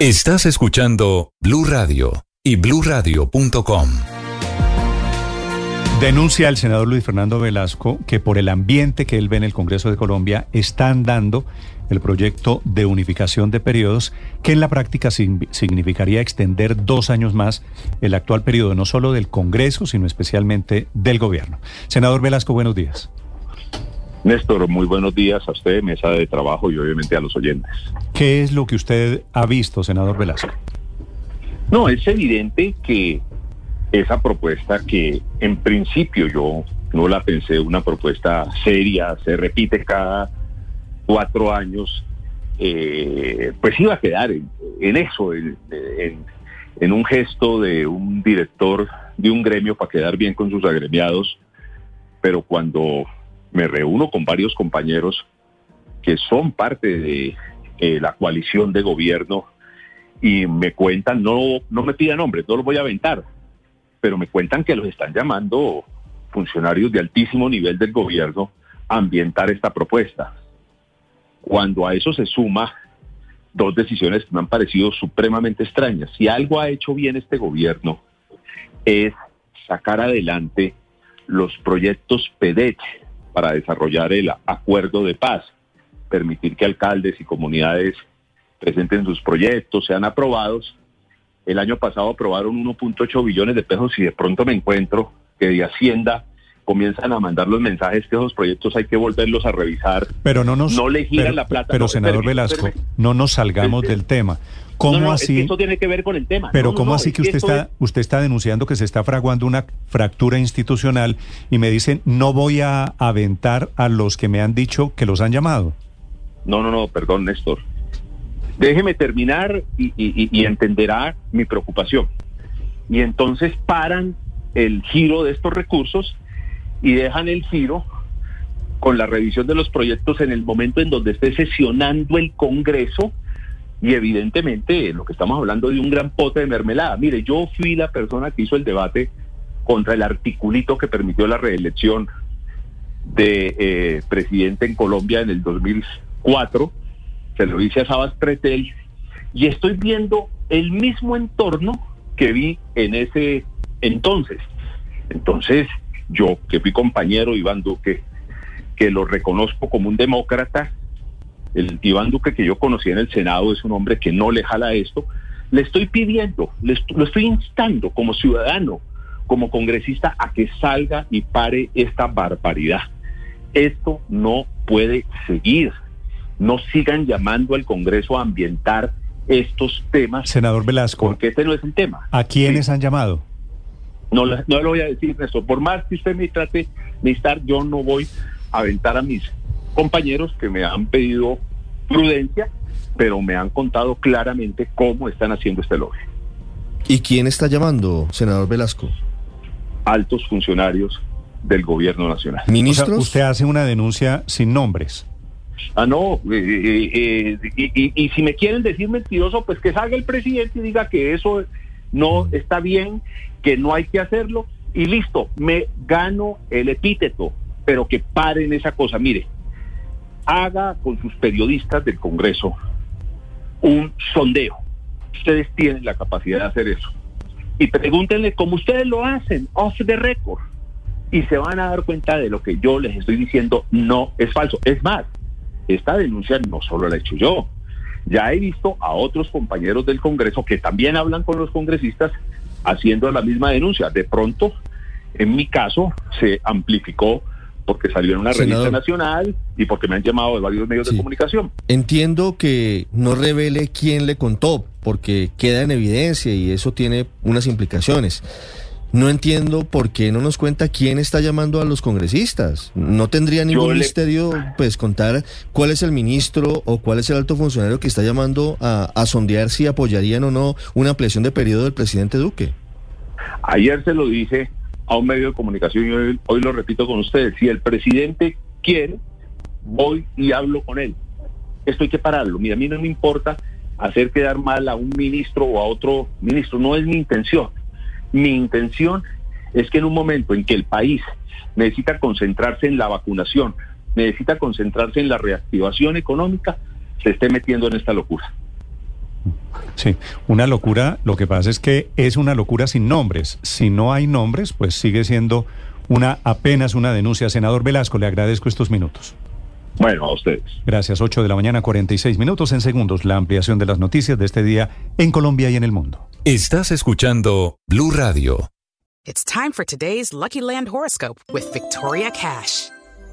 Estás escuchando Blue Radio y bluradio.com. Denuncia el senador Luis Fernando Velasco que por el ambiente que él ve en el Congreso de Colombia están dando el proyecto de unificación de periodos que en la práctica significaría extender dos años más el actual periodo no solo del Congreso, sino especialmente del gobierno. Senador Velasco, buenos días. Néstor, muy buenos días a usted, mesa de trabajo y obviamente a los oyentes. ¿Qué es lo que usted ha visto, senador Velasco? No, es evidente que esa propuesta que en principio yo no la pensé una propuesta seria, se repite cada cuatro años, eh, pues iba a quedar en, eso, en, en un gesto de un director de un gremio para quedar bien con sus agremiados, pero cuando me reúno con varios compañeros que son parte de eh, la coalición de gobierno y me cuentan, no, no me pidan nombres, no los voy a aventar, pero me cuentan que los están llamando funcionarios de altísimo nivel del gobierno a ambientar esta propuesta. Cuando a eso se suma dos decisiones que me han parecido supremamente extrañas. Si algo ha hecho bien este gobierno es sacar adelante los proyectos PEDET, para desarrollar el acuerdo de paz, permitir que alcaldes y comunidades presenten sus proyectos, sean aprobados. El año pasado aprobaron 1.8 billones de pesos y de pronto me encuentro que de Hacienda comienzan a mandar los mensajes que esos proyectos hay que volverlos a revisar. Pero no nos no le giran la plata. Pero senador Velasco, no nos salgamos del tema. ¿Cómo así? eso tiene que ver con el tema. Pero ¿cómo así que usted está usted está denunciando que se está fraguando una fractura institucional y me dicen no voy a aventar a los que me han dicho que los han llamado? No, no, no, perdón, Néstor. Déjeme terminar y, y entenderá mi preocupación. Y entonces paran el giro de estos recursos y dejan el giro con la revisión de los proyectos en el momento en donde esté sesionando el Congreso y evidentemente lo que estamos hablando de un gran pote de mermelada. Mire, yo fui la persona que hizo el debate contra el articulito que permitió la reelección de eh, presidente en Colombia en el 2004, se lo hice a Sabas Pretel, y estoy viendo el mismo entorno que vi en ese entonces. Entonces, yo que fui compañero Iván Duque, que lo reconozco como un demócrata, el Iván Duque que yo conocí en el Senado es un hombre que no le jala esto, le estoy pidiendo, lo estoy instando como ciudadano, como congresista, a que salga y pare esta barbaridad. Esto no puede seguir. No sigan llamando al Congreso a ambientar estos temas. Senador Velasco. Porque este no es el tema. ¿A quiénes han llamado? No, no lo voy a decir eso. Por más que usted me trate de estar, yo no voy a aventar a mis compañeros que me han pedido prudencia, pero me han contado claramente cómo están haciendo este lobby. ¿Y quién está llamando, senador Velasco? Altos funcionarios del gobierno nacional. ¿Ministros? usted hace una denuncia sin nombres. Ah, no, eh, eh, eh, y, si me quieren decir mentiroso, pues que salga el presidente y diga que eso no está bien, que no hay que hacerlo, y listo, me gano el epíteto, pero que paren esa cosa. Mire, haga con sus periodistas del Congreso un sondeo. Ustedes tienen la capacidad de hacer eso. Y pregúntenle cómo ustedes lo hacen, off the record. Y se van a dar cuenta de lo que yo les estoy diciendo no es falso. Es más, esta denuncia no solo la he hecho yo. Ya he visto a otros compañeros del Congreso que también hablan con los congresistas haciendo la misma denuncia. De pronto, en mi caso, se amplificó porque salió en una revista nacional y porque me han llamado de varios medios de comunicación. Entiendo que no revele quién le contó, porque queda en evidencia y eso tiene unas implicaciones. no entiendo por qué no nos cuenta quién está llamando a los congresistas. No tendría ningún le- misterio, pues, contar cuál es el ministro o cuál es el alto funcionario que está llamando a, a sondear si apoyarían o no una ampliación de periodo del presidente Duque. Ayer se lo dije a un medio de comunicación y hoy, lo repito con ustedes. Si el presidente quiere, voy y hablo con él. Esto hay que pararlo. Mira, a mí no me importa hacer quedar mal a un ministro o a otro ministro. No es mi intención. Mi intención es que en un momento en que el país necesita concentrarse en la vacunación, necesita concentrarse en la reactivación económica, se esté metiendo en esta locura. Sí, una locura. Lo que pasa es que es una locura sin nombres. Si no hay nombres, pues sigue siendo una apenas una denuncia. Senador Velasco, le agradezco estos minutos. Bueno, a ustedes. Gracias. 8 de la mañana, 46 minutos en segundos. La ampliación de las noticias de este día en Colombia y en el mundo. Estás escuchando Blue Radio. It's time for today's Lucky Land horoscope with Victoria Cash.